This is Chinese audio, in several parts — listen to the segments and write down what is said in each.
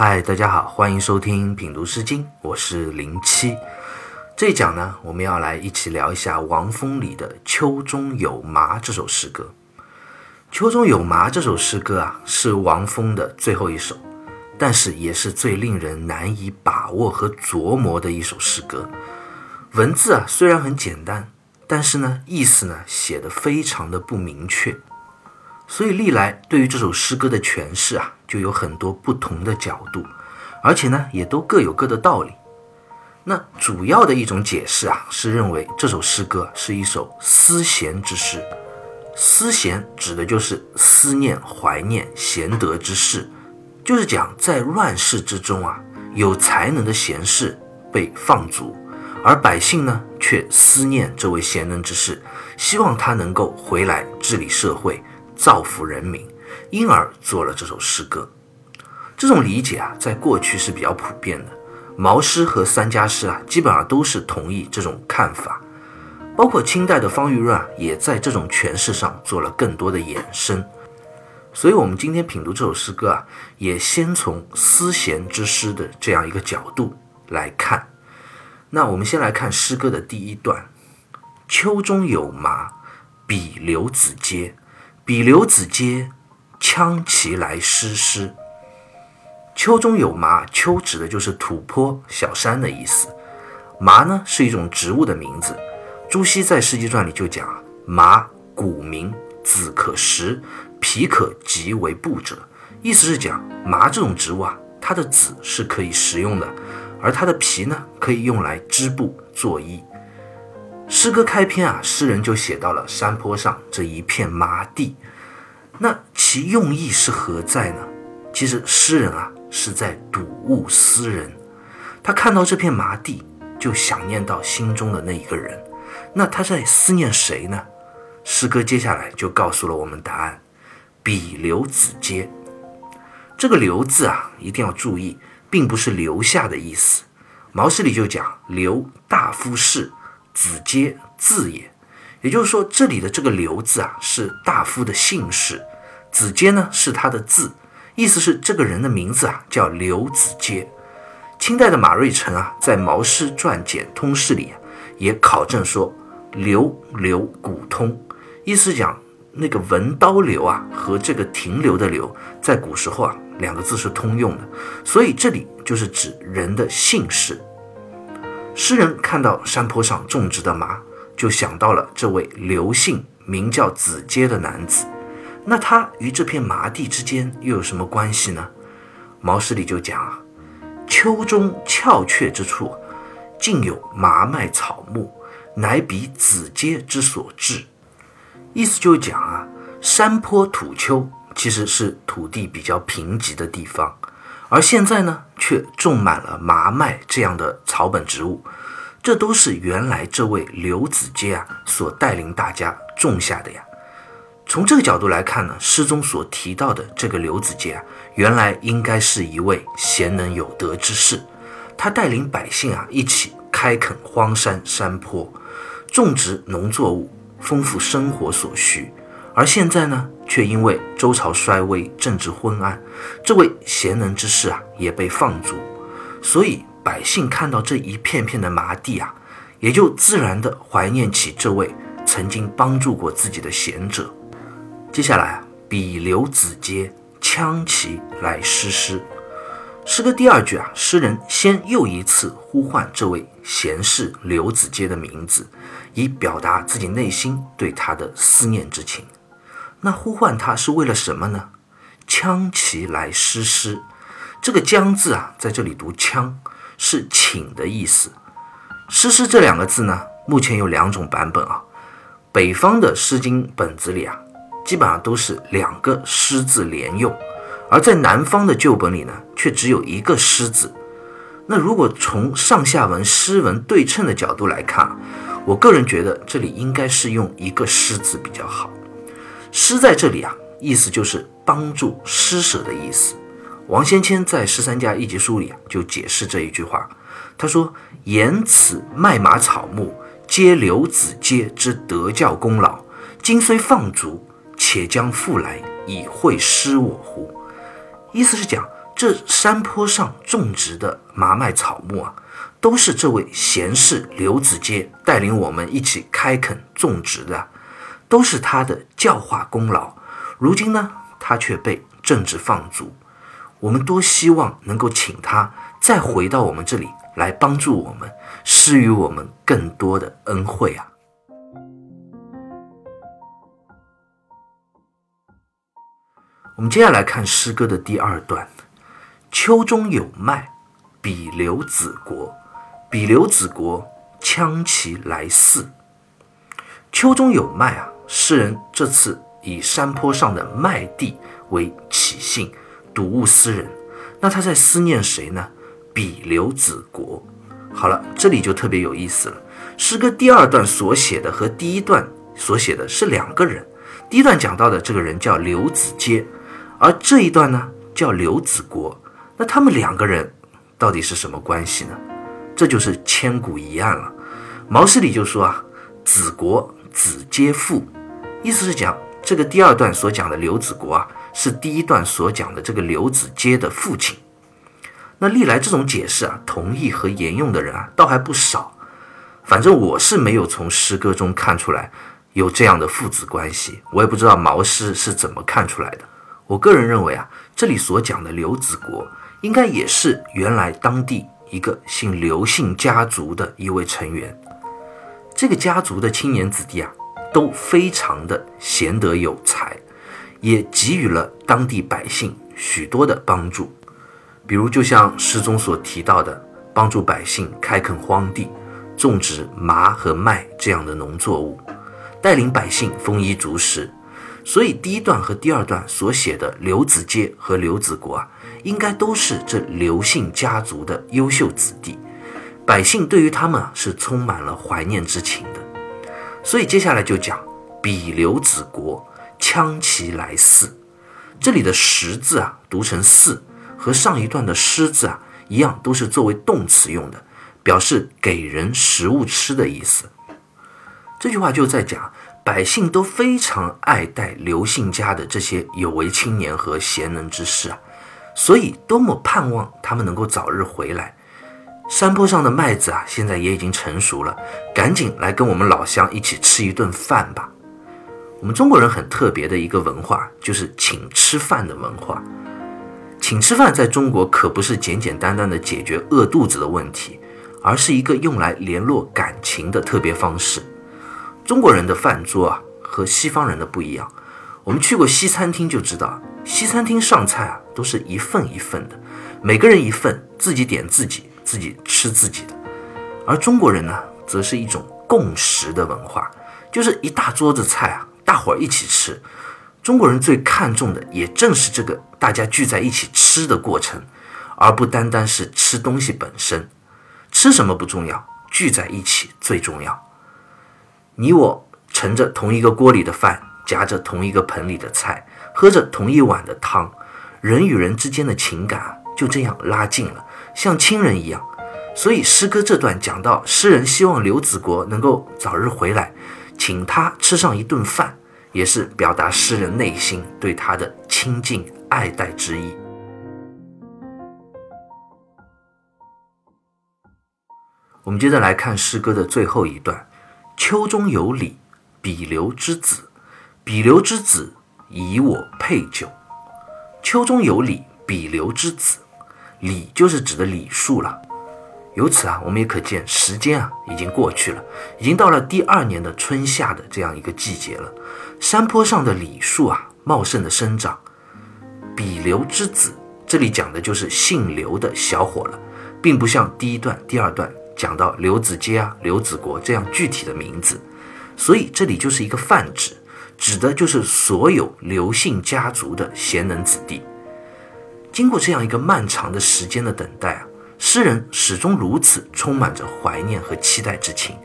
嗨，大家好，欢迎收听品读诗经，我是零七。这一讲呢，我们要来一起聊一下王风里的《秋中有麻》这首诗歌。《秋中有麻》这首诗歌啊，是王风的最后一首，但是也是最令人难以把握和琢磨的一首诗歌。文字啊，虽然很简单，但是呢，意思呢，写的非常的不明确。所以历来对于这首诗歌的诠释啊，就有很多不同的角度，而且呢，也都各有各的道理。那主要的一种解释啊，是认为这首诗歌是一首思贤之诗。思贤指的就是思念、怀念贤德之士，就是讲在乱世之中啊，有才能的贤士被放逐，而百姓呢，却思念这位贤能之士，希望他能够回来治理社会。造福人民，因而做了这首诗歌。这种理解啊，在过去是比较普遍的。毛诗和三家诗啊，基本上都是同意这种看法。包括清代的方玉润啊，也在这种诠释上做了更多的衍生。所以，我们今天品读这首诗歌啊，也先从思贤之诗的这样一个角度来看。那我们先来看诗歌的第一段：秋中有麻，比刘子阶。比刘子阶，羌其来诗诗。秋中有麻，秋指的就是土坡、小山的意思。麻呢是一种植物的名字。朱熹在《世纪传》里就讲：麻古名，子可食，皮可即为布者。意思是讲麻这种植物啊，它的籽是可以食用的，而它的皮呢可以用来织布做衣。诗歌开篇啊，诗人就写到了山坡上这一片麻地，那其用意是何在呢？其实诗人啊是在睹物思人，他看到这片麻地，就想念到心中的那一个人。那他在思念谁呢？诗歌接下来就告诉了我们答案：比刘子阶。这个“刘”字啊，一定要注意，并不是留下的意思。毛诗里就讲刘大夫士。子阶字也，也就是说，这里的这个刘字啊，是大夫的姓氏，子阶呢是他的字，意思是这个人的名字啊叫刘子阶。清代的马瑞辰啊，在《毛诗传简通释》里，也考证说，刘刘古通，意思讲那个文刀刘啊和这个停留的留，在古时候啊两个字是通用的，所以这里就是指人的姓氏。诗人看到山坡上种植的麻，就想到了这位刘姓名叫子阶的男子。那他与这片麻地之间又有什么关系呢？毛诗里就讲啊：“秋中峭阙之处，竟有麻麦草木，乃比子阶之所至。”意思就讲啊，山坡土丘其实是土地比较贫瘠的地方。而现在呢，却种满了麻麦这样的草本植物，这都是原来这位刘子阶啊所带领大家种下的呀。从这个角度来看呢，诗中所提到的这个刘子阶啊，原来应该是一位贤能有德之士，他带领百姓啊一起开垦荒山山坡，种植农作物，丰富生活所需。而现在呢，却因为周朝衰微、政治昏暗，这位贤能之士啊也被放逐，所以百姓看到这一片片的麻地啊，也就自然的怀念起这位曾经帮助过自己的贤者。接下来啊，比刘子阶，羌其来诗诗。诗歌第二句啊，诗人先又一次呼唤这位贤士刘子阶的名字，以表达自己内心对他的思念之情。那呼唤他是为了什么呢？羌其来诗诗，这个“将”字啊，在这里读“羌”，是请的意思。诗诗这两个字呢，目前有两种版本啊。北方的《诗经》本子里啊，基本上都是两个“诗”字连用，而在南方的旧本里呢，却只有一个“诗”字。那如果从上下文诗文对称的角度来看，我个人觉得这里应该是用一个“诗”字比较好。施在这里啊，意思就是帮助施舍的意思。王先谦在《十三家一集书》里啊，就解释这一句话。他说：“言此麦麻草木，皆刘子阶之德教功劳。今虽放逐，且将复来以惠施我乎？”意思是讲这山坡上种植的麻麦草木啊，都是这位贤士刘子阶带领我们一起开垦种植的，都是他的教化功劳。如今呢，他却被政治放逐，我们多希望能够请他再回到我们这里来帮助我们，施予我们更多的恩惠啊！我们接下来看诗歌的第二段。秋中有麦，比留子国。比留子国，羌其来祀。秋中有麦啊！诗人这次以山坡上的麦地为起兴，睹物思人。那他在思念谁呢？比留子国。好了，这里就特别有意思了。诗歌第二段所写的和第一段所写的是两个人。第一段讲到的这个人叫刘子阶，而这一段呢叫刘子国。那他们两个人到底是什么关系呢？这就是千古疑案了。毛诗里就说啊，子国子皆父，意思是讲这个第二段所讲的刘子国啊，是第一段所讲的这个刘子阶的父亲。那历来这种解释啊，同意和沿用的人啊，倒还不少。反正我是没有从诗歌中看出来有这样的父子关系，我也不知道毛诗是怎么看出来的。我个人认为啊，这里所讲的刘子国。应该也是原来当地一个姓刘姓家族的一位成员。这个家族的青年子弟啊，都非常的贤德有才，也给予了当地百姓许多的帮助。比如，就像诗中所提到的，帮助百姓开垦荒地，种植麻和麦这样的农作物，带领百姓丰衣足食。所以，第一段和第二段所写的刘子阶和刘子国啊。应该都是这刘姓家族的优秀子弟，百姓对于他们是充满了怀念之情的。所以接下来就讲比刘子国羌其来祀，这里的食字啊读成祀，和上一段的诗字啊一样，都是作为动词用的，表示给人食物吃的意思。这句话就在讲百姓都非常爱戴刘姓家的这些有为青年和贤能之士啊。所以，多么盼望他们能够早日回来。山坡上的麦子啊，现在也已经成熟了，赶紧来跟我们老乡一起吃一顿饭吧。我们中国人很特别的一个文化，就是请吃饭的文化。请吃饭在中国可不是简简单单的解决饿肚子的问题，而是一个用来联络感情的特别方式。中国人的饭桌啊，和西方人的不一样。我们去过西餐厅就知道。西餐厅上菜啊，都是一份一份的，每个人一份，自己点自己，自己吃自己的。而中国人呢，则是一种共食的文化，就是一大桌子菜啊，大伙儿一起吃。中国人最看重的，也正是这个大家聚在一起吃的过程，而不单单是吃东西本身。吃什么不重要，聚在一起最重要。你我盛着同一个锅里的饭，夹着同一个盆里的菜。喝着同一碗的汤，人与人之间的情感就这样拉近了，像亲人一样。所以诗歌这段讲到，诗人希望刘子国能够早日回来，请他吃上一顿饭，也是表达诗人内心对他的亲近爱戴之意。我们接着来看诗歌的最后一段：秋中有李，比留之子，比留之子。以我配酒，秋中有李，比留之子，李就是指的李树了。由此啊，我们也可见时间啊已经过去了，已经到了第二年的春夏的这样一个季节了。山坡上的李树啊，茂盛的生长。比刘之子，这里讲的就是姓刘的小伙了，并不像第一段、第二段讲到刘子阶啊、刘子国这样具体的名字，所以这里就是一个泛指。指的就是所有刘姓家族的贤能子弟。经过这样一个漫长的时间的等待啊，诗人始终如此充满着怀念和期待之情。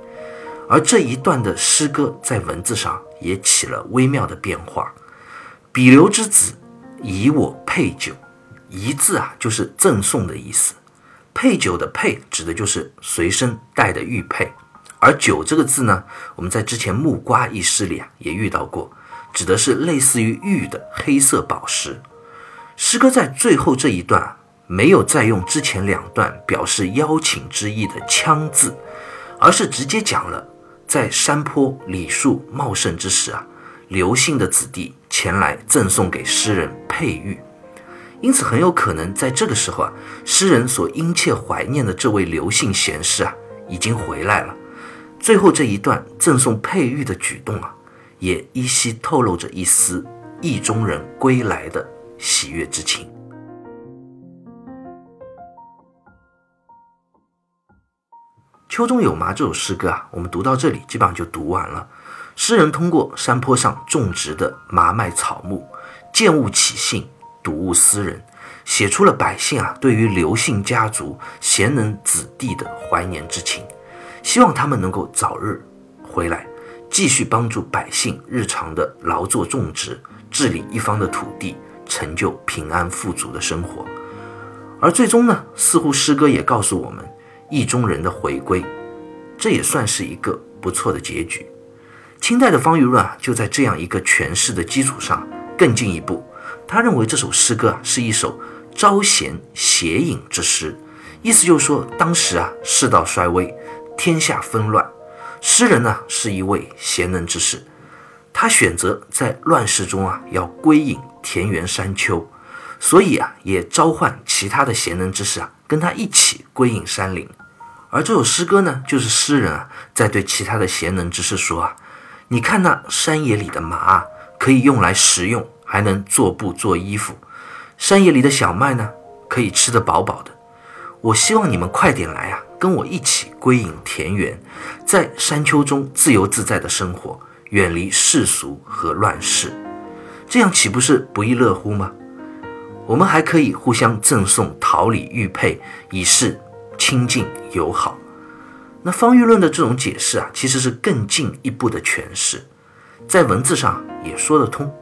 而这一段的诗歌在文字上也起了微妙的变化。比留之子，以我配酒。一字啊，就是赠送的意思。配酒的配，指的就是随身带的玉佩。而酒这个字呢，我们在之前木瓜一诗里啊也遇到过，指的是类似于玉的黑色宝石。诗歌在最后这一段没有再用之前两段表示邀请之意的腔字，而是直接讲了在山坡李树茂盛之时啊，刘姓的子弟前来赠送给诗人佩玉。因此，很有可能在这个时候啊，诗人所殷切怀念的这位刘姓贤士啊，已经回来了。最后这一段赠送佩玉的举动啊，也依稀透露着一丝意中人归来的喜悦之情。《秋中有麻》这首诗歌啊，我们读到这里基本上就读完了。诗人通过山坡上种植的麻麦草木，见物起兴，睹物思人，写出了百姓啊对于刘姓家族贤能子弟的怀念之情，希望他们能够早日回来，继续帮助百姓日常的劳作种植，治理一方的土地，成就平安富足的生活。而最终呢，似乎诗歌也告诉我们。意中人的回归，这也算是一个不错的结局。清代的方舆论啊，就在这样一个诠释的基础上更进一步。他认为这首诗歌啊是一首招贤谐隐之诗，意思就是说，当时啊世道衰微，天下纷乱，诗人呢是一位贤能之士，他选择在乱世中啊要归隐田园山丘，所以啊也召唤其他的贤能之士啊跟他一起归隐山林。而这首诗歌呢，就是诗人啊，在对其他的贤能之士说啊：“你看那山野里的麻，可以用来食用，还能做布做衣服；山野里的小麦呢，可以吃得饱饱的。我希望你们快点来啊，跟我一起归隐田园，在山丘中自由自在的生活，远离世俗和乱世，这样岂不是不亦乐乎吗？我们还可以互相赠送桃李玉佩，以示。”亲近友好，那方玉论的这种解释啊，其实是更进一步的诠释，在文字上也说得通，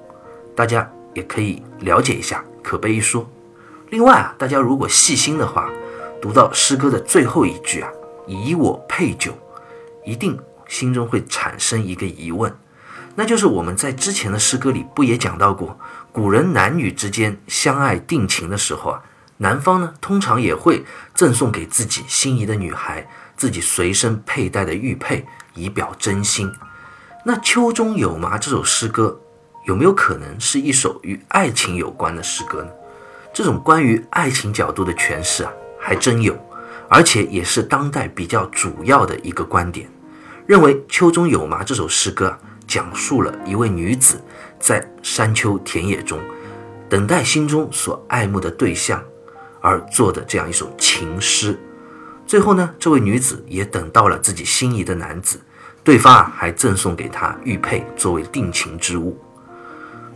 大家也可以了解一下，可悲一说。另外啊，大家如果细心的话，读到诗歌的最后一句啊，“以我配酒”，一定心中会产生一个疑问，那就是我们在之前的诗歌里不也讲到过，古人男女之间相爱定情的时候啊。男方呢，通常也会赠送给自己心仪的女孩自己随身佩戴的玉佩，以表真心。那《秋中有麻》这首诗歌，有没有可能是一首与爱情有关的诗歌呢？这种关于爱情角度的诠释啊，还真有，而且也是当代比较主要的一个观点，认为《秋中有麻》这首诗歌啊，讲述了一位女子在山丘田野中等待心中所爱慕的对象。而做的这样一首情诗，最后呢，这位女子也等到了自己心仪的男子，对方啊还赠送给她玉佩作为定情之物。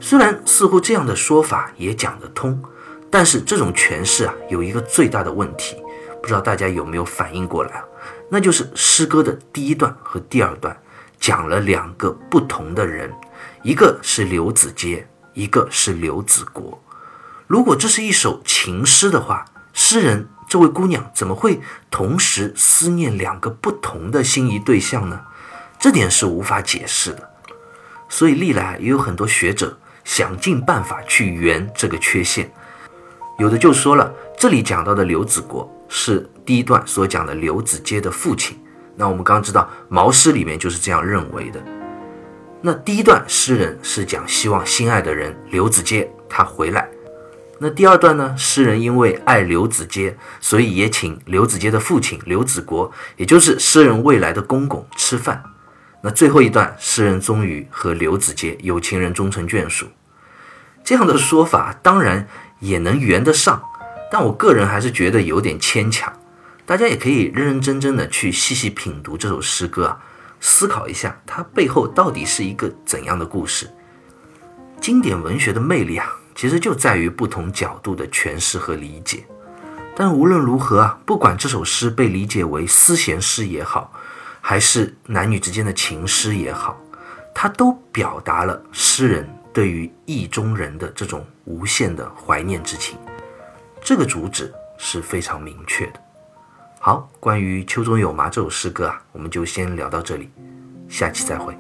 虽然似乎这样的说法也讲得通，但是这种诠释啊有一个最大的问题，不知道大家有没有反应过来啊？那就是诗歌的第一段和第二段讲了两个不同的人，一个是刘子阶，一个是刘子国。如果这是一首情诗的话，诗人这位姑娘怎么会同时思念两个不同的心仪对象呢？这点是无法解释的。所以历来也有很多学者想尽办法去圆这个缺陷。有的就说了，这里讲到的刘子国是第一段所讲的刘子阶的父亲。那我们刚知道《毛诗》里面就是这样认为的。那第一段诗人是讲希望心爱的人刘子阶他回来。那第二段呢？诗人因为爱刘子阶，所以也请刘子阶的父亲刘子国，也就是诗人未来的公公吃饭。那最后一段，诗人终于和刘子阶有情人终成眷属。这样的说法当然也能圆得上，但我个人还是觉得有点牵强。大家也可以认认真真的去细细品读这首诗歌啊，思考一下它背后到底是一个怎样的故事。经典文学的魅力啊！其实就在于不同角度的诠释和理解，但无论如何啊，不管这首诗被理解为思贤诗也好，还是男女之间的情诗也好，它都表达了诗人对于意中人的这种无限的怀念之情，这个主旨是非常明确的。好，关于《秋中有麻》这首诗歌啊，我们就先聊到这里，下期再会。